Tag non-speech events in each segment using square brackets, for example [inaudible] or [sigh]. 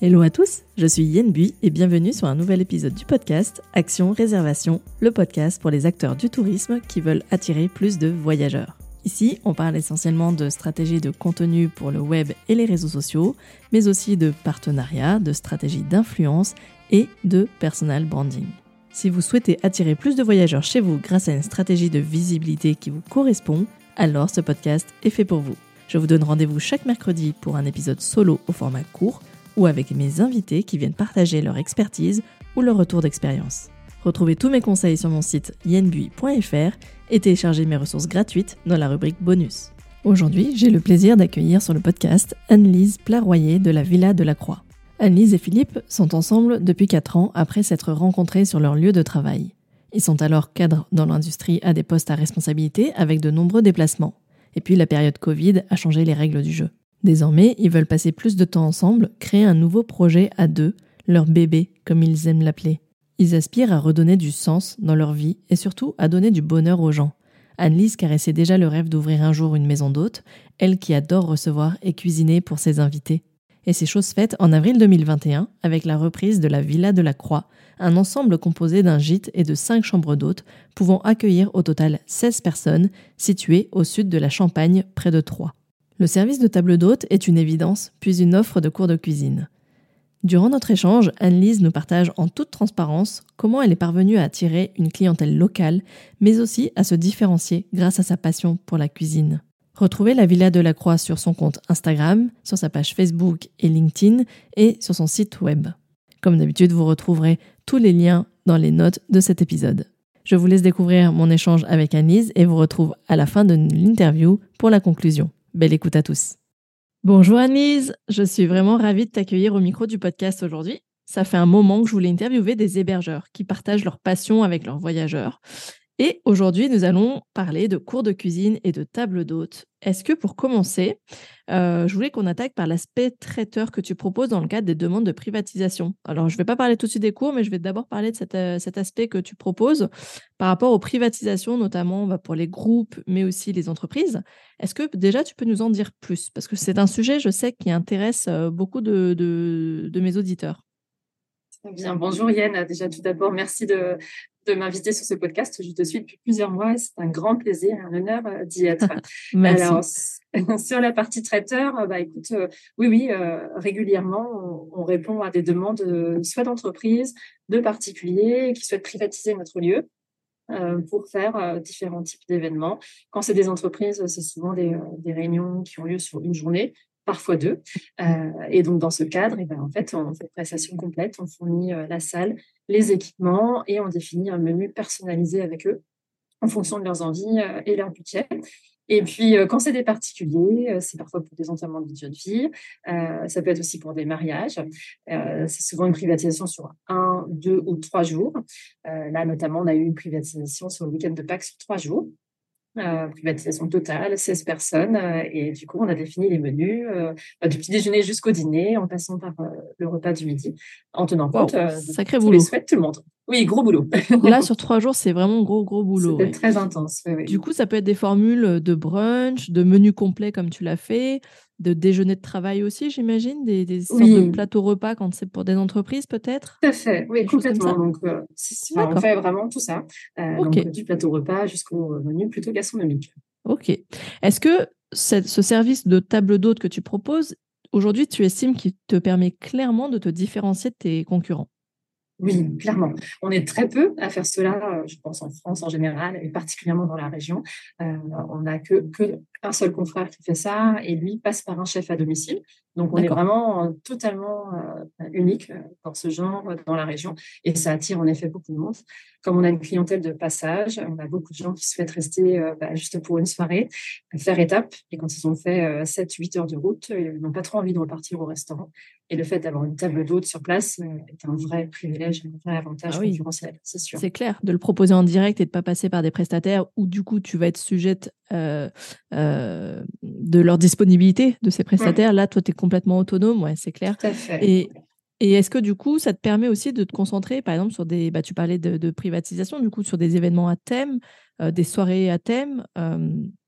Hello à tous, je suis Yen Bui et bienvenue sur un nouvel épisode du podcast Action Réservation, le podcast pour les acteurs du tourisme qui veulent attirer plus de voyageurs. Ici, on parle essentiellement de stratégies de contenu pour le web et les réseaux sociaux, mais aussi de partenariats, de stratégies d'influence et de personal branding. Si vous souhaitez attirer plus de voyageurs chez vous grâce à une stratégie de visibilité qui vous correspond, alors ce podcast est fait pour vous. Je vous donne rendez-vous chaque mercredi pour un épisode solo au format court ou avec mes invités qui viennent partager leur expertise ou leur retour d'expérience. Retrouvez tous mes conseils sur mon site yenbui.fr et téléchargez mes ressources gratuites dans la rubrique bonus. Aujourd'hui, j'ai le plaisir d'accueillir sur le podcast Anne-Lise Plaroyer de la Villa de la Croix. Anne-Lise et Philippe sont ensemble depuis 4 ans après s'être rencontrés sur leur lieu de travail. Ils sont alors cadres dans l'industrie à des postes à responsabilité avec de nombreux déplacements. Et puis la période Covid a changé les règles du jeu. Désormais, ils veulent passer plus de temps ensemble, créer un nouveau projet à deux, leur bébé, comme ils aiment l'appeler. Ils aspirent à redonner du sens dans leur vie et surtout à donner du bonheur aux gens. Anne-Lise caressait déjà le rêve d'ouvrir un jour une maison d'hôtes, elle qui adore recevoir et cuisiner pour ses invités. Et c'est chose faite en avril 2021 avec la reprise de la Villa de la Croix, un ensemble composé d'un gîte et de cinq chambres d'hôtes pouvant accueillir au total 16 personnes situées au sud de la Champagne près de Troyes. Le service de table d'hôte est une évidence, puis une offre de cours de cuisine. Durant notre échange, Anne-Lise nous partage en toute transparence comment elle est parvenue à attirer une clientèle locale, mais aussi à se différencier grâce à sa passion pour la cuisine. Retrouvez la Villa de la Croix sur son compte Instagram, sur sa page Facebook et LinkedIn et sur son site web. Comme d'habitude, vous retrouverez tous les liens dans les notes de cet épisode. Je vous laisse découvrir mon échange avec Anne-Lise et vous retrouve à la fin de l'interview pour la conclusion. Belle écoute à tous. Bonjour Anise, je suis vraiment ravie de t'accueillir au micro du podcast aujourd'hui. Ça fait un moment que je voulais interviewer des hébergeurs qui partagent leur passion avec leurs voyageurs. Et aujourd'hui, nous allons parler de cours de cuisine et de table d'hôte. Est-ce que pour commencer, euh, je voulais qu'on attaque par l'aspect traiteur que tu proposes dans le cadre des demandes de privatisation Alors, je ne vais pas parler tout de suite des cours, mais je vais d'abord parler de euh, cet, aspect que tu proposes par rapport aux privatisations, notamment bah, pour les groupes, mais aussi les entreprises. Est-ce que déjà tu peux nous en dire plus? Parce que c'est un sujet, je sais, qui intéresse euh, beaucoup de mes auditeurs. Bien, bonjour Yann. Déjà, tout d'abord, merci de, de m'inviter sur ce podcast. Je te suis depuis plusieurs mois et c'est un grand plaisir, un honneur euh, d'y être. [laughs] merci. Alors, [laughs] sur la partie traiteur, euh, bah, écoute, euh, oui, oui, régulièrement, on, répond à des demandes soit d'entreprises, de particuliers qui souhaitent privatiser notre lieu. pour faire différents types d'événements. Quand c'est des entreprises, c'est souvent des, des, réunions qui ont lieu sur une journée, parfois deux. Euh, et donc, dans ce cadre, eh ben, en fait, on fait une prestation complète, on fournit euh, la salle, les équipements et on définit un menu personnalisé avec eux en fonction de leurs envies euh, et leur budget. Et puis, quand c'est des particuliers, c'est parfois pour des enterrements de jeunes filles, ça peut être aussi pour des mariages. c'est souvent une privatisation sur un, deux ou trois jours. là, notamment, on a eu une privatisation sur le week-end de Pâques sur trois jours. Euh, privatisation totale, 16 personnes. Euh, et du coup, on a défini les menus euh, du petit déjeuner jusqu'au dîner, en passant par le repas du midi, en tenant compte sacré boulot. les souhaits tout le monde. Oui, gros boulot. Là, sur trois jours, c'est vraiment gros, gros boulot. Très intense. Du coup, ça peut être des formules de brunch, de menus complets comme tu l'as fait, de déjeuner de travail aussi, j'imagine, des, des sortes de plateaux repas quand c'est pour des entreprises peut-être? Tout à fait, oui, complètement. Donc, euh, on fait vraiment tout ça, euh, donc, du plateau repas jusqu'au menu plutôt gastronomique. Ok. Est-ce que ce service de table d'hôte que tu proposes, aujourd'hui, tu estimes qu'il te permet clairement de te différencier de tes concurrents? Oui, clairement. On est très peu à faire cela, je pense, en France en général, et particulièrement dans la région. Euh, on n'a que, que un seul confrère qui fait ça, et lui passe par un chef à domicile. Donc, on est vraiment euh, totalement euh, unique dans ce genre dans la région, et ça attire en effet beaucoup de monde. Comme on a une clientèle de passage, on a beaucoup de gens qui souhaitent rester bah, juste pour une soirée, faire étape, et quand ils ont fait 7-8 heures de route, ils n'ont pas trop envie de repartir au restaurant. Et le fait d'avoir une table d'hôte sur place est un vrai privilège, un vrai avantage ah concurrentiel, c'est sûr. C'est clair, de le proposer en direct et de ne pas passer par des prestataires où du coup tu vas être sujette euh, euh, de leur disponibilité de ces prestataires. Là, toi, tu es complètement autonome, ouais, c'est clair. Tout à fait. Et, et est-ce que du coup, ça te permet aussi de te concentrer, par exemple, sur des. Bah, tu parlais de, privatisation, du coup, sur des événements à thème, euh, des soirées à thème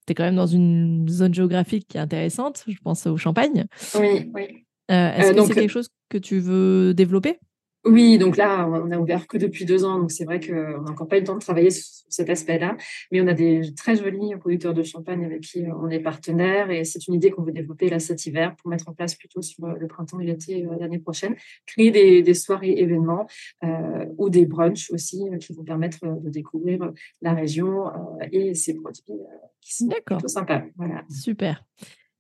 tu es quand même dans une zone géographique qui est intéressante, je pense au Champagne. Oui, oui. Est-ce que c'est quelque chose que tu veux développer? Oui, donc là, on a ouvert que depuis deux ans, donc c'est vrai qu'on n'a encore pas eu le temps de travailler sur cet aspect-là, mais on a des très jolis producteurs de champagne avec qui on est partenaire et c'est une idée qu'on veut développer là cet hiver pour mettre en place plutôt sur le printemps et l'été euh, l'année prochaine, créer des, soirées événements euh, ou des brunchs aussi euh, qui vont permettre de découvrir la région et ses produits qui sont plutôt sympas. Voilà. Super.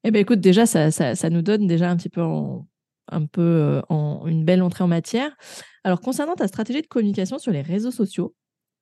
Eh bien, écoute, déjà, ça, ça, ça, nous donne déjà un petit peu en, un peu euh, en une belle entrée en matière. Alors, concernant ta stratégie de communication sur les réseaux sociaux,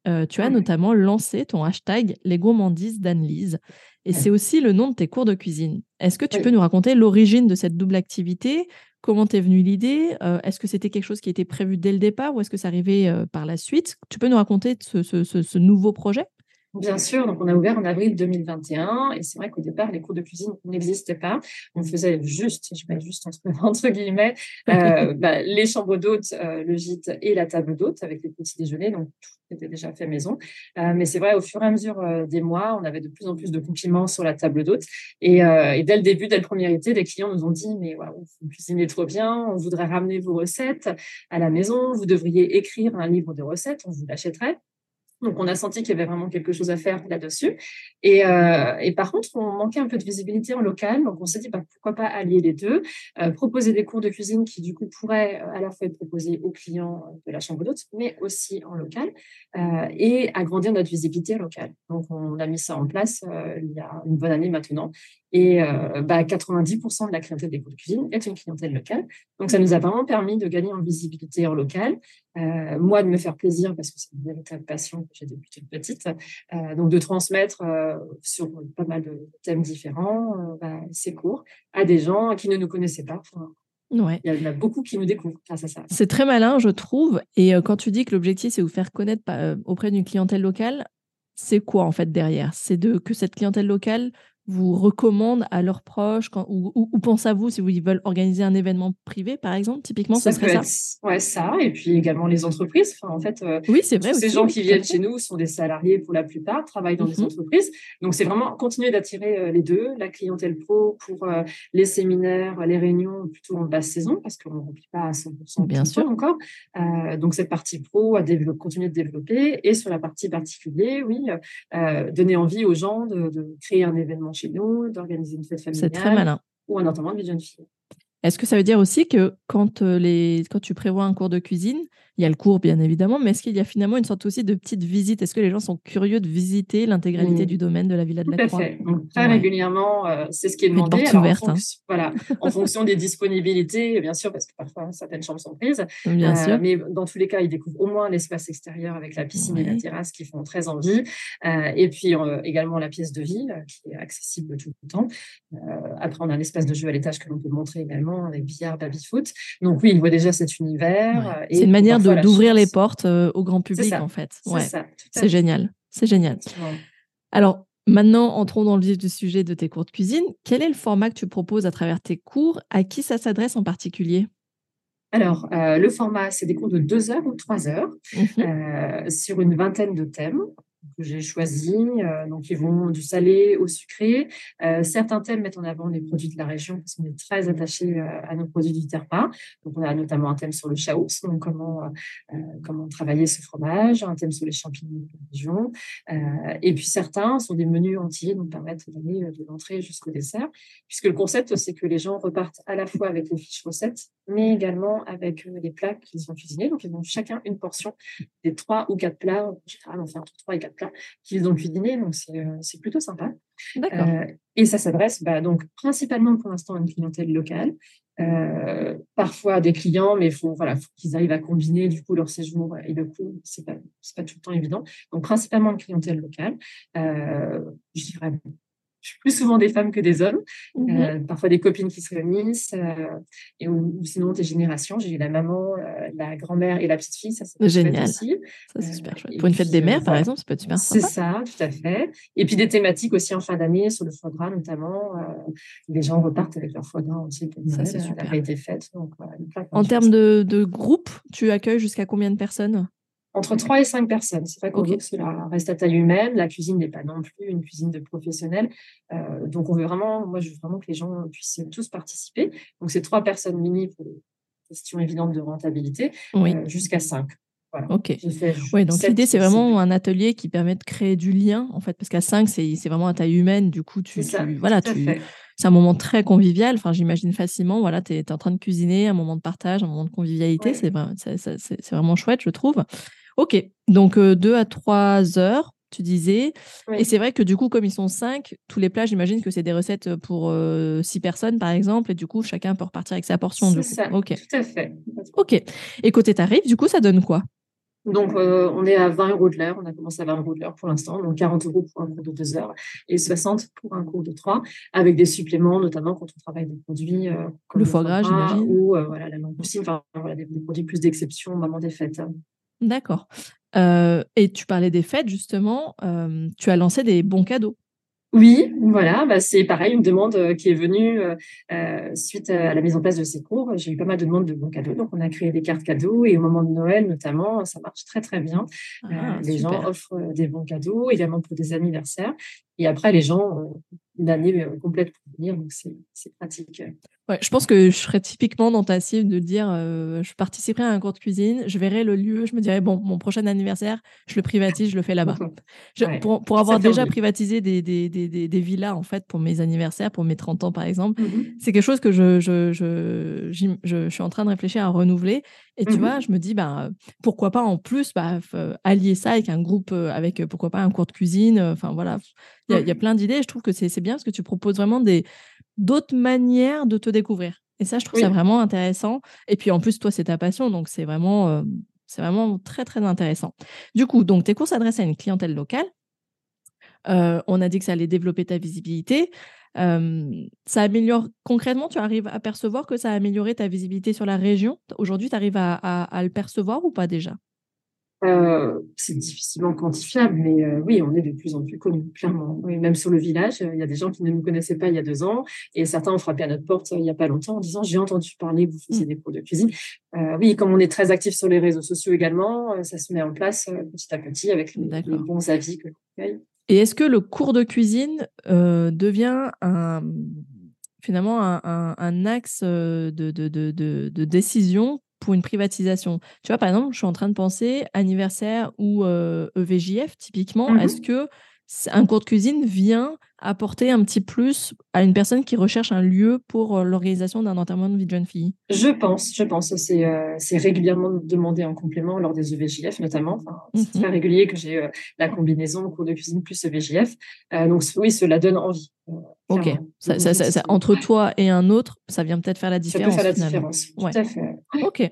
euh, tu as notamment lancé ton hashtag Les gourmandises d'Anne-Lise. Et c'est aussi le nom de tes cours de cuisine. Est-ce que tu peux nous raconter l'origine de cette double activité? Comment t'es venue l'idée? Euh, Est-ce que c'était quelque chose qui était prévu dès le départ ou est-ce que ça arrivait par la suite? Tu peux nous raconter ce nouveau projet? Bien sûr, donc on a ouvert en avril 2021 et c'est vrai qu'au départ, les cours de cuisine n'existaient pas. On faisait juste, je mets juste [laughs] entre, guillemets, euh, [laughs] bah, les chambres d'hôtes, euh, le gîte et la table d'hôtes avec les petits déjeuners, donc tout était déjà fait maison. Euh, mais c'est vrai, au fur et à mesure des mois, on avait de plus en plus de compliments sur la table d'hôtes et, dès le début, dès le premier été, les clients nous ont dit mais waouh, vous cuisinez trop bien, on voudrait ramener vos recettes à la maison, vous devriez écrire un livre de recettes, on vous l'achèterait. Donc, on a senti qu'il y avait vraiment quelque chose à faire là-dessus. Et, euh, et, par contre, on manquait un peu de visibilité en local. Donc, on s'est dit, bah, pourquoi pas allier les deux, euh, proposer des cours de cuisine qui, du coup, pourraient euh, à la fois être proposés aux clients de la chambre d'hôtes, mais aussi en local, et agrandir notre visibilité locale. Donc, on a mis ça en place il y a une bonne année maintenant. Et euh, bah, 90% de la clientèle des cours de cuisine est une clientèle locale. Donc, ça nous a vraiment permis de gagner en visibilité en local. Euh, moi, de me faire plaisir parce que c'est une véritable passion que j'ai depuis toute petite. Euh, donc, de transmettre euh, sur pas mal de thèmes différents bah, ces cours à des gens qui ne nous connaissaient pas. Ouais. Il y en a beaucoup qui nous découvrent grâce à ça. C'est très malin, je trouve. Et quand tu dis que l'objectif, c'est vous faire connaître auprès d'une clientèle locale, c'est quoi en fait derrière? C'est de que cette clientèle locale vous recommandent à leurs proches quand, ou, ou, pensent à vous si vous, ils veulent organiser un événement privé, par exemple Typiquement, ça, serait ça Ouais, ça. Et puis également les entreprises. Enfin, en fait, euh, oui, c'est vrai. ces gens qui viennent chez nous sont des salariés pour la plupart, travaillent dans des mmh entreprises. Donc, c'est vraiment continuer d'attirer euh, les deux, la clientèle pro pour euh, les séminaires, les réunions plutôt en basse saison, parce qu'on ne remplit pas à 100% Bien sûr. encore. donc, cette partie pro à continuer de développer. Et sur la partie particulier, oui, donner envie aux gens de, de créer un événement chez nous, d'organiser une fête familiale. C'est très malin. Ou un enterrement de jeune fille. Est-ce que ça veut dire aussi que quand, euh, les, quand tu prévois un cours de cuisine, il y a le cours, bien évidemment, mais est-ce qu'il y a finalement une sorte aussi de petite visite? Est-ce que les gens sont curieux de visiter l'intégralité mmh. du domaine de la Villa de la Croix? Tout à fait. Donc, très régulièrement, euh, c'est ce qui est demandé. Alors, ouverte, en, hein. voilà, en fonction des disponibilités, bien sûr, parce que parfois certaines chambres sont prises. Bien euh, sûr. Mais dans tous les cas, ils découvrent au moins l'espace extérieur avec la piscine et la terrasse qui font très envie. Euh, et puis également la pièce de vie qui est accessible tout le temps. après, on a un espace de jeu à l'étage que l'on peut montrer également avec billard, baby-foot. Donc oui, ils voient déjà cet univers. C'est une manière d'ouvrir les portes euh, au grand public, en fait. Ouais. C'est génial. C'est génial. Alors, maintenant, entrons dans le vif du sujet de tes cours de cuisine. Quel est le format que tu proposes à travers tes cours? À qui ça s'adresse en particulier? Alors, euh, le format, c'est des cours de deux heures ou trois heures mmh euh, sur une vingtaine de thèmes que j'ai choisi. Euh, donc, ils vont du salé au sucré. Euh, certains thèmes mettent en avant les produits de la région parce qu'on est très attaché euh, à nos produits du terroir. Donc, on a notamment un thème sur le chaos, donc comment, comment travailler ce fromage, un thème sur les champignons de la région. et puis, certains sont des menus entiers, donc permettent d'aller de l'entrée jusqu'au dessert, puisque le concept, c'est que les gens repartent à la fois avec les fiches recettes, mais également avec les plats qu'ils ont cuisinés. Donc, ils ont chacun une portion des trois ou quatre plats, en général, fait entre trois et quatre plats qu'ils ont cuisiné. Donc, c'est euh, plutôt sympa. Euh, et ça s'adresse bah, donc principalement pour l'instant à une clientèle locale. Euh, parfois des clients, mais il faut voilà, faut qu'ils arrivent à combiner du coup leur séjour et le coût, c'est pas pas tout le temps évident. Donc principalement une clientèle locale. je dirais plus souvent des femmes que des hommes, mmh euh, parfois des copines qui se réunissent, euh, et ou, sinon des générations. J'ai eu la maman, euh, la grand-mère et la petite fille, ça c'est génial. Aussi. Ça c'est super chouette. Pour une fête des mères, par exemple, ça peut être super sympa. C'est ça, tout à fait. Et puis des thématiques aussi en fin d'année sur le foie gras notamment. les gens repartent avec leur foie gras pour ça, c'est super. été faite. Donc, en termes de, de groupe, tu accueilles jusqu'à combien de personnes? Entre 3 et 5 personnes. C'est vrai qu'on que cela reste à taille humaine. La cuisine n'est pas non plus une cuisine de professionnels. Euh, donc, on veut vraiment, moi, je veux vraiment que les gens puissent tous participer. Donc, c'est trois personnes mini pour question évidente de rentabilité, jusqu'à 5. Ok. Oui, donc l'idée, c'est vraiment un atelier qui permet de créer du lien, en fait, parce qu'à 5, c'est vraiment à taille humaine. Du coup, tu, voilà, tu, c'est un moment très convivial. Enfin, j'imagine facilement, voilà, tu es, en train de cuisiner, un moment de partage, un moment de convivialité. C'est vraiment chouette, je trouve. Ok, donc 2 à 3 heures, tu disais. Et c'est vrai que du coup, comme ils sont 5, tous les plats, j'imagine que c'est des recettes pour 6 personnes, par exemple. Et du coup, chacun peut repartir avec sa portion. C'est ça, tout à fait. Ok. Et côté tarif, du coup, ça donne quoi? Donc, euh, on est à 20 euros de l'heure. On a commencé à 20 euros de l'heure pour l'instant. Donc, 40 euros pour un cours de 2 heures et 60 pour un cours de 3, avec des suppléments, notamment quand on travaille des produits euh, comme le foie gras, j'imagine. Ou euh, voilà, la langue enfin, voilà, des, produits plus d'exception au moment des fêtes. D'accord. et tu parlais des fêtes, justement. tu as lancé des bons cadeaux. Oui, voilà, bah, c'est pareil, une demande euh, qui est venue euh, euh, suite à la mise en place de ces cours. J'ai eu pas mal de demandes de bons cadeaux, donc on a créé des cartes cadeaux et au moment de Noël notamment, ça marche très très bien. Ah, les gens offrent des bons cadeaux, également pour des anniversaires. Et après, les gens ont une année complète pour venir, donc c'est pratique. Ouais, je pense que je serais typiquement dans ta cible de dire euh, je participerai à un cours de cuisine, je verrai le lieu, je me dirais bon, mon prochain anniversaire, je le privatise, je le fais là-bas. [laughs] pour, pour, avoir déjà privatisé des, des, des, des, villas en fait pour mes anniversaires, pour mes 30 ans par exemple, mmh c'est quelque chose que je, je, je, je, suis en train de réfléchir à renouveler. Et tu mmh vois, je me dis bah, pourquoi pas en plus bah, allier ça avec un groupe, euh, avec pourquoi pas un cours de cuisine. Enfin voilà, il y, y, a plein d'idées. Je trouve que c'est bien parce que tu proposes vraiment d'autres manières de te découvrir. Et ça, je trouve ça vraiment intéressant. Et puis en plus, toi, c'est ta passion, donc c'est vraiment, euh, c'est vraiment très, très intéressant. Du coup, donc tes cours s'adressent à une clientèle locale. Euh, on a dit que ça allait développer ta visibilité. Euh, ça améliore concrètement, tu arrives à percevoir que ça a amélioré ta visibilité sur la région? Aujourd'hui, tu arrives à, le percevoir ou pas déjà? Euh, c'est difficilement quantifiable, mais euh, oui, on est de plus en plus connus, clairement. même sur le village, il y a des gens qui ne nous connaissaient pas il y a deux ans, et certains ont frappé à notre porte il n'y a pas longtemps en disant j'ai entendu parler vous faisiez mmh. des cours de cuisine. Oui, comme on est très actif sur les réseaux sociaux également, ça se met en place petit à petit avec les, bons avis que l'on Et est-ce que le cours de cuisine devient un, finalement un, axe de, de, de, de décision pour une privatisation? Tu vois, par exemple, je suis en train de penser anniversaire ou EVJF, e typiquement. Mmh Est-ce que un cours de cuisine vient apporter un petit plus à une personne qui recherche un lieu pour l'organisation d'un enterrement de vie de jeune fille? Je pense, je pense. C'est euh, régulièrement demandé en complément lors des EVJF notamment. c'est mmh très régulier que j'ai la combinaison cours de cuisine plus EVJF. Euh, donc oui, cela donne envie. ok. Ça, entre toi et un autre, ça vient peut-être faire la différence. Ça peut faire la différence. Tout à fait. Ok.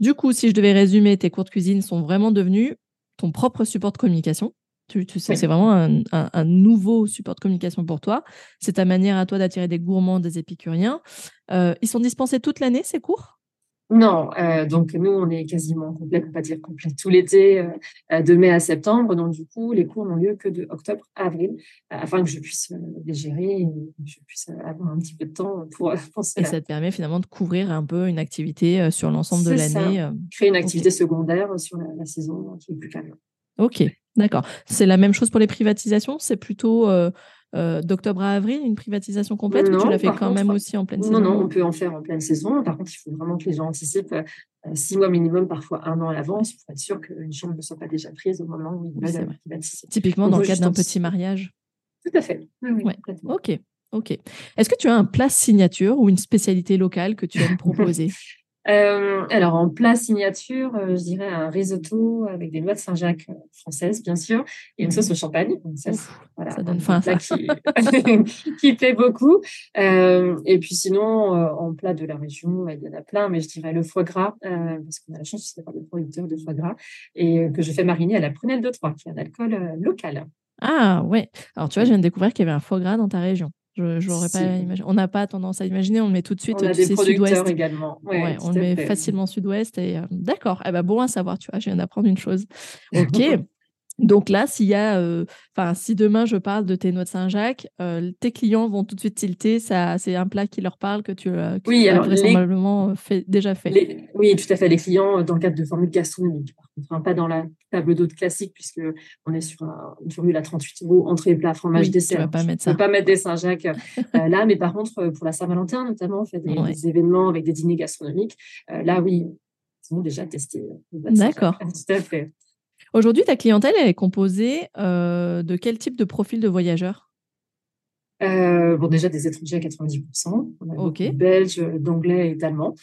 Du coup, si je devais résumer, tes cours de cuisine sont vraiment devenus ton propre support de communication. Tu, sais, c'est vraiment un, nouveau support de communication pour toi. C'est ta manière à toi d'attirer des gourmands, des épicuriens. Euh, ils sont dispensés toute l'année, ces cours? Non, euh, donc nous, on est quasiment complet, on pas dire complet, tout l'été, euh, de mai à septembre. Donc du coup, les cours n'ont lieu que de octobre à avril, afin que je puisse les gérer et que je puisse avoir un petit peu de temps pour penser. Et ça te permet finalement de couvrir un peu une activité sur l'ensemble de l'année. Créer une activité secondaire sur la, la, saison qui est plus calme. Ok, D'accord. C'est la même chose pour les privatisations? C'est plutôt euh, euh, d'octobre à avril, une privatisation complète ou tu l'as fait quand même aussi en pleine saison Non, non, on peut en faire en pleine saison. Par contre, il faut vraiment que les gens anticipent euh, six mois minimum, parfois un an à l'avance, pour être sûr qu'une chambre ne soit pas déjà prise au moment où ils veulent privatiser. Typiquement dans le cadre d'un petit mariage. Tout à fait. ok. Ok. Est-ce que tu as un plat signature ou une spécialité locale que tu aimes proposer? [laughs] Euh, alors, en plat signature, euh, je dirais un risotto avec des noix de Saint-Jacques euh, françaises, bien sûr, et une sauce au champagne. ça, donne faim, ça. Qui, [laughs] qui plaît beaucoup. et puis sinon, en plat de la région, il y en a plein, mais je dirais le foie gras, parce qu'on a la chance d'avoir des producteurs de foie gras, et que je fais mariner à la prunelle de Troyes, qui est un alcool local. Ah ouais. Alors tu vois, je viens de découvrir qu'il y avait un foie gras dans ta région. Je, pas On n'a pas tendance à imaginer, on le met tout de suite. On a des producteurs également. Ouais, on le met facilement sud-ouest. Et euh, d'accord. Eh ben, bon à savoir, tu vois, je viens d'apprendre une chose. [laughs] Ok. Donc là, s'il y a, euh, enfin, si demain je parle de tes noix de Saint-Jacques, euh, tes clients vont tout de suite tilter. Ça, c'est un plat qui leur parle que tu, euh, que Oui, tu as vraisemblablement euh, fait, déjà fait. les- oui, tout à fait. Les clients dans le cadre de formules gastronomiques, par contre, hein, pas dans la table d'hôte classique, puisque on est sur un- une formule à 38 euros, entrée, plat, fromage, Oui, tu dessert. vas pas Je mettre ne ça. peux pas mettre des Saint-Jacques [laughs] là, mais par contre, pour la Saint-Valentin, notamment, on fait des, Ouais. des événements avec des dîners gastronomiques. Là, oui, ils ont déjà testé. les. D'accord. [laughs] Tout à fait. Aujourd'hui, ta clientèle, elle est composée euh, de quel type de profil de voyageurs? Euh, bon, déjà des étrangers à 90%. On a Belges, d'Anglais et d'Allemands.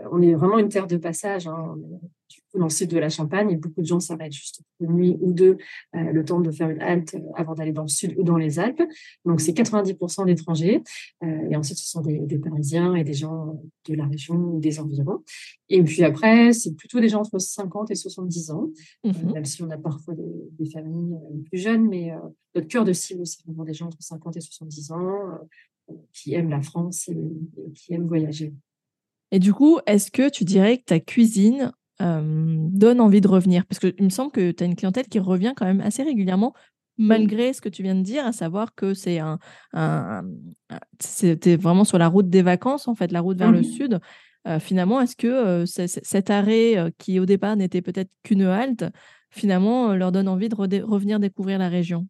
Euh, On est vraiment une terre de passage. hein. On est Du coup, dans le sud de la Champagne, et beaucoup de gens s'arrêtent juste une nuit ou deux, euh, le temps de faire une halte euh, avant d'aller dans le sud ou dans les Alpes. Donc, c'est 90% d'étrangers. Euh, et ensuite, ce sont des, des Parisiens et des gens de la région ou des environs. Et puis après, c'est plutôt des gens entre 50 et 70 ans, euh, Mhm. même si on a parfois des, des familles plus jeunes, mais notre cœur de cible, c'est vraiment des gens entre 50 et 70 ans qui aiment la France et, et qui aiment voyager. Et du coup, est-ce que tu dirais que ta cuisine donne envie de revenir Parce qu'il me semble que tu as une clientèle qui revient quand même assez régulièrement, malgré ce que tu viens de dire, à savoir que c'est un, un, un- c'était vraiment sur la route des vacances, en fait, la route vers le Mhm. sud. Euh, finalement, est-ce que euh, cet arrêt euh, qui au départ n'était peut-être qu'une halte, finalement, euh, leur donne envie de revenir découvrir la région?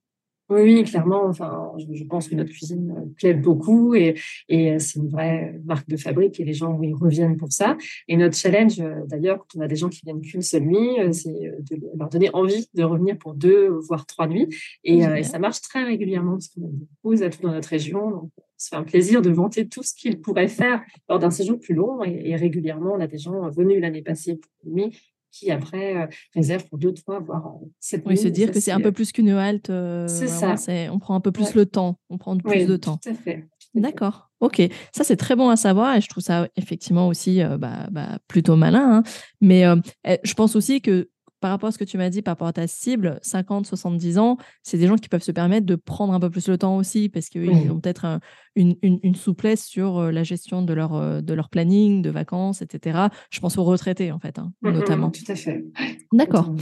Oui, oui, clairement. Enfin, je, pense que notre cuisine euh, plaît beaucoup et, et euh, c'est une vraie marque de fabrique et les gens oui, reviennent pour ça. Et notre challenge, euh, d'ailleurs, quand on a des gens qui viennent qu'une seule nuit, c'est de leur donner envie de revenir pour deux, voire trois nuits. Et, ça marche très régulièrement parce qu'on a beaucoup d'atouts dans notre région. Donc, fait un plaisir de vanter tout ce qu'ils pourraient faire lors d'un séjour plus long. Et, et régulièrement, on a des gens venus l'année passée pour une nuit qui après euh, réservent pour deux, trois, voire euh, sept Oui, nuits. se dire que c'est un peu euh, plus qu'une halte. C'est ça. on prend un peu plus Ouais. le temps, on prend plus Oui, de temps. tout à fait. D'accord, ok. Ça, c'est très bon à savoir et je trouve ça effectivement aussi euh, bah, bah, plutôt malin. hein. Mais euh, eh, je pense aussi que par rapport à ce que tu m'as dit, par rapport à ta cible, 50-70 ans, c'est des gens qui peuvent se permettre de prendre un peu plus le temps aussi parce qu'ils ont peut-être un- une, une- une souplesse sur euh, la gestion de leur, euh, de leur planning, de vacances, etc. Je pense aux retraités, en fait, hein, Mm, mm, notamment. Tout à fait. D'accord.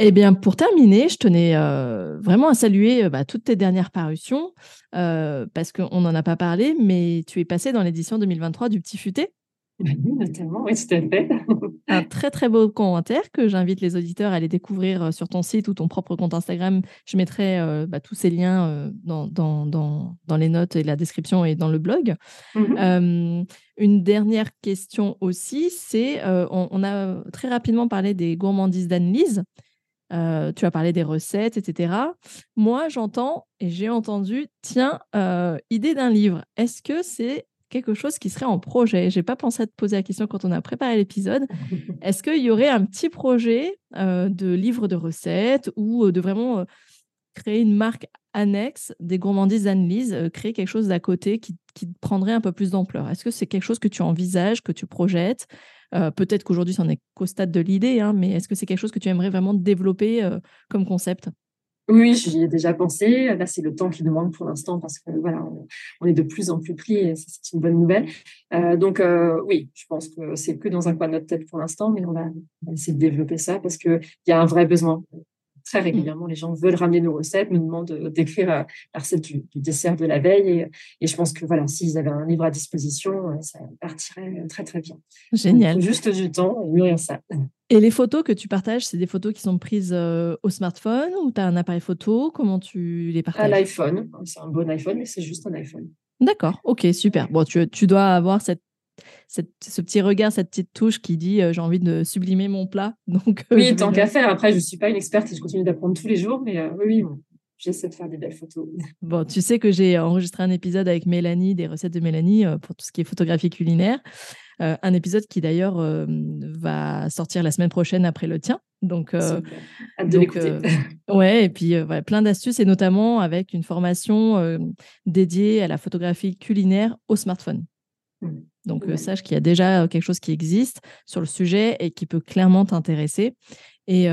Eh bien, pour terminer, je tenais euh, vraiment à saluer bah, toutes tes dernières parutions, euh, parce qu'on n'en a pas parlé, mais tu es passé dans l'édition 2023 du Petit Futé. [laughs] Oui, notamment, oui, tout à fait. [laughs] Un très très beau commentaire que j'invite les auditeurs à aller découvrir euh, sur ton site ou ton propre compte Instagram. Je mettrai euh, bah, tous ces liens euh, dans, dans, dans, dans les notes et la description et dans le blog. Mhm. Euh, une dernière question aussi, c'est on, on a très rapidement parlé des gourmandises d'Anne-Lise. Euh, tu as parlé des recettes, etc. Moi, j'entends et j'ai entendu, tiens, euh, idée d'un livre. Est-ce que c'est quelque chose qui serait en projet. J'ai pas pensé à te poser la question quand on a préparé l'épisode. [laughs] Est-ce qu'il y aurait un petit projet euh, de livre de recettes ou euh, de vraiment euh, créer une marque annexe des gourmandises Anne-Lise, euh, créer quelque chose d'à côté qui, qui prendrait un peu plus d'ampleur? Est-ce que c'est quelque chose que tu envisages, que tu projettes? Peut-être qu'aujourd'hui, c'en est qu'au stade de l'idée, hein, mais est-ce que c'est quelque chose que tu aimerais vraiment développer comme concept? Oui, j'y ai déjà pensé. Là, c'est le temps qui demande pour l'instant parce que voilà, on, est de plus en plus pris et c'est une bonne nouvelle. Euh, donc, euh, oui, je pense que c'est que dans un coin de notre tête pour l'instant, mais on va, on va essayer de développer ça parce qu'il y a un vrai besoin. Très régulièrement, les gens veulent ramener nos recettes, nous demandent de- d'écrire euh, la recette du, du dessert de la veille. Et, et je pense que voilà, s'ils avaient un livre à disposition, euh, ça partirait très, très bien. Génial. juste du temps et mûrir ça. Et les photos que tu partages, c'est des photos qui sont prises euh, au smartphone ou tu as un appareil photo? Comment tu les À partages? l'iPhone, c'est un bon iPhone, mais c'est juste un iPhone. D'accord, ok, super. Bon, tu, tu dois avoir cette, cette- ce petit regard, cette petite touche qui dit euh, j'ai envie de sublimer mon plat. [laughs] Donc, euh, Oui, tant qu'à faire. Après, je ne suis pas une experte et je continue d'apprendre tous les jours, mais euh, oui, bon, j'essaie de faire des belles photos. [laughs] Bon, tu sais que j'ai enregistré un épisode avec Mélanie, des recettes de Mélanie, euh, pour tout ce qui est photographie culinaire. Un épisode qui d'ailleurs va sortir la semaine prochaine après le tien. Donc, euh. Hâte de donc, l'écouter. euh, ouais, et puis euh, voilà, plein d'astuces et notamment avec une formation dédiée à la photographie culinaire au smartphone. Mhm. Donc, Ouais. sache qu'il y a déjà quelque chose qui existe sur le sujet et qui peut clairement t'intéresser. Et,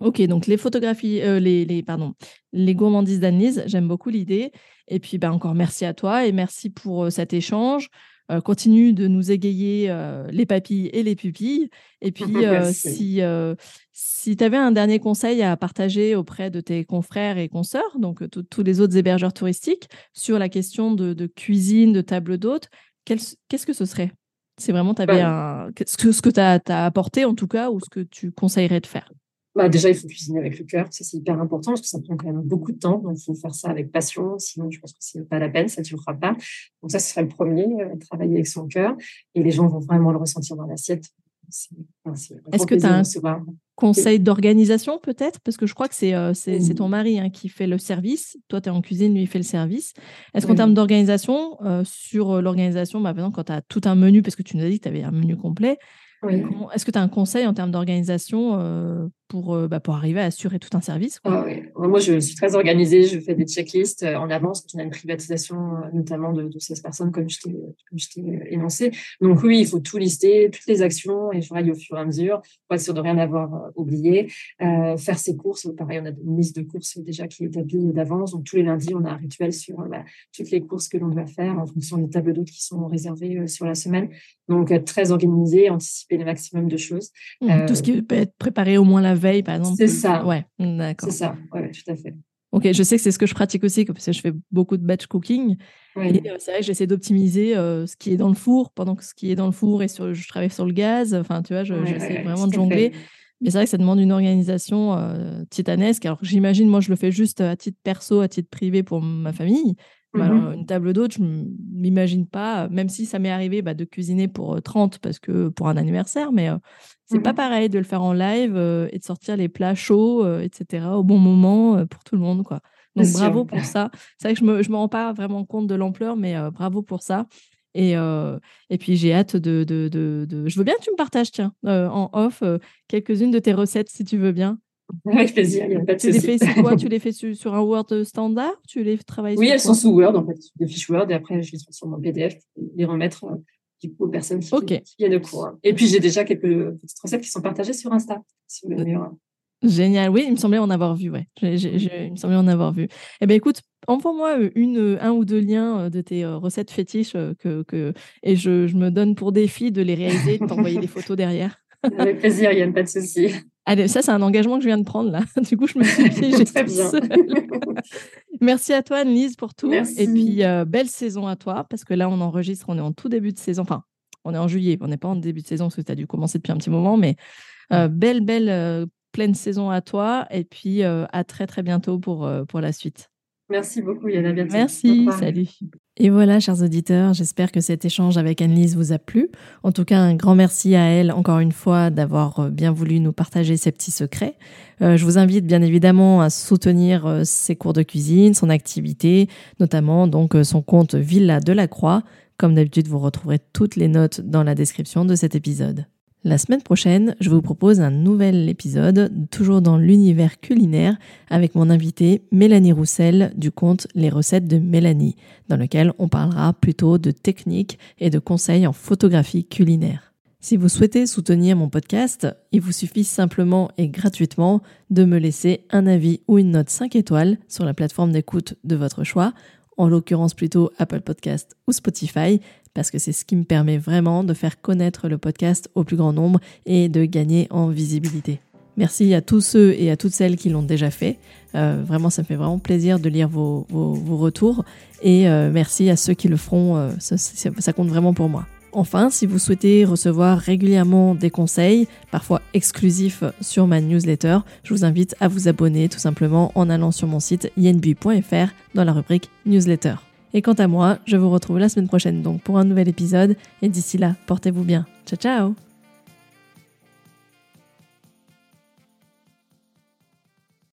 Ok, donc les photographies, euh, les, les, pardon, les gourmandises d'Annelise, j'aime beaucoup l'idée. Et puis ben, encore merci à toi et merci pour euh, cet échange. Euh, continue de nous égayer les papilles et les pupilles. Et [laughs] puis, si, si tu avais un dernier conseil à partager auprès de tes confrères et consoeurs, donc tous les autres hébergeurs touristiques, sur la question de, de cuisine, de table d'hôte, qu'est-ce que ce serait? C'est vraiment avais un... ce que, ce que tu as, as apporté en tout cas ou ce que tu conseillerais de faire? Bah, déjà, il faut cuisiner avec le cœur, ça c'est hyper important parce que ça prend quand même beaucoup de temps, donc il faut faire ça avec passion, sinon je pense que c'est pas la peine, ça ne durera pas. Donc ça, ce serait le premier, euh, travailler avec son cœur, et les gens vont vraiment le ressentir dans l'assiette. Est-ce que tu as un conseil d'organisation peut-être? Parce que je crois que c'est euh, ton mari hein, qui fait le service. Toi, tu es en cuisine, lui, il fait le service. Est-ce qu'en termes d'organisation, euh, sur l'organisation, bah, par exemple, quand tu as tout un menu, parce que tu nous as dit que tu avais un menu complet, est-ce que tu as un conseil en termes d'organisation euh, pour, euh, bah, pour arriver à assurer tout un service ah Moi, je suis très organisée. Je fais des checklists euh, en avance quand on a une privatisation, notamment de, de 16 personnes, comme je t'ai énoncé. Donc oui, il faut tout lister, toutes les actions, et je travaille au fur et à mesure pour être sûr de rien avoir oublié. faire ses courses, pareil, on a une liste de courses déjà qui est établie d'avance. Donc tous les lundis, on a un rituel sur bah, toutes les courses que l'on doit faire en fonction des tables d'hôtes qui sont réservées sur la semaine. Donc être très organisé, anticiper le maximum de choses. Mmh, tout ce qui peut être préparé au moins la veille, par exemple. C'est ça. Ouais, d'accord. C'est ça, ouais, tout à fait. Ok, je sais que c'est ce que je pratique aussi, parce que je fais beaucoup de batch cooking. Et euh, c'est vrai que j'essaie d'optimiser euh, ce qui est dans le four pendant que ce qui est dans le four et sur, je travaille sur le gaz. Enfin, tu vois, j'essaie vraiment de jongler. Mais c'est vrai que ça demande une organisation euh, titanesque. Alors j'imagine, moi, je le fais juste à titre perso, à titre privé pour ma famille. Bah, mmh une table d'hôte, je m'imagine pas, même si ça m'est arrivé bah, de cuisiner pour 30 parce que pour un anniversaire, mais c'est pas mmh pareil de le faire en live et de sortir les plats chauds, etc. au bon moment pour tout le monde, quoi. Donc bravo pour ça. C'est vrai que je me, je me rends pas vraiment compte de l'ampleur, mais bravo pour ça. Et, et puis j'ai hâte de, de, de, Je veux bien que tu me partages, tiens, en off, quelques-unes de tes recettes si tu veux bien. Avec plaisir, il n'y a pas de tu les fais quoi? [laughs] Tu les fais sur, un Word standard? Tu les travailles Oui, elles sont sous Word, en fait, des fiches Word, et après, je les transforme en PDF pour les remettre euh, du coup, aux personnes qui, viennent de cours. Et puis, j'ai déjà quelques petites recettes qui sont partagées sur Insta, si vous voulez Génial, oui, il me semblait en avoir vu, ouais. il me semblait en avoir vu. Eh bien, écoute, envoie-moi euh, une, un ou deux liens euh, de tes recettes fétiches que, que, et je, je me donne pour défi de les réaliser et de t'envoyer des [laughs] photos derrière. Avec plaisir, Yann, pas de souci. Allez, ça, c'est un engagement que je viens de prendre là. [laughs] Du coup, je me suis piégée [laughs] Très bien. [laughs] Merci à toi, Annelise, pour tout. Et puis, euh, belle saison à toi, parce que là, on enregistre, on est en tout début de saison. Enfin, on est en juillet, on n'est pas en début de saison, parce que tu as dû commencer depuis un petit moment, mais euh, belle, belle, euh, pleine saison à toi. Et puis, à très, très bientôt pour, pour la suite. Merci beaucoup, bientôt. Merci, salut. Et voilà, chers auditeurs, j'espère que cet échange avec Annelise vous a plu. En tout cas, un grand merci à elle, encore une fois, d'avoir euh, bien voulu nous partager ses petits secrets. Euh, je vous invite bien évidemment à soutenir euh, ses cours de cuisine, son activité, notamment donc son compte Villa de la Croix. Comme d'habitude, vous retrouverez toutes les notes dans la description de cet épisode. La semaine prochaine, je vous propose un nouvel épisode, toujours dans l'univers culinaire, avec mon invitée Mélanie Roussel du compte Les recettes de Mélanie, dans lequel on parlera plutôt de techniques et de conseils en photographie culinaire. Si vous souhaitez soutenir mon podcast, il vous suffit simplement et gratuitement de me laisser un avis ou une note 5 étoiles sur la plateforme d'écoute de votre choix, en l'occurrence plutôt Apple Podcast ou Spotify, parce que c'est ce qui me permet vraiment de faire connaître le podcast au plus grand nombre et de gagner en visibilité. Merci à tous ceux et à toutes celles qui l'ont déjà fait. Euh, vraiment, ça me fait vraiment plaisir de lire vos, retours. Et euh, merci à ceux qui le feront. Euh, ça, compte vraiment pour moi. Enfin, si vous souhaitez recevoir régulièrement des conseils, parfois exclusifs sur ma newsletter, je vous invite à vous abonner tout simplement en allant sur mon site yenbu.fr dans la rubrique newsletter. Et quant à moi, je vous retrouve la semaine prochaine donc pour un nouvel épisode. Et d'ici là, portez-vous bien. Ciao ciao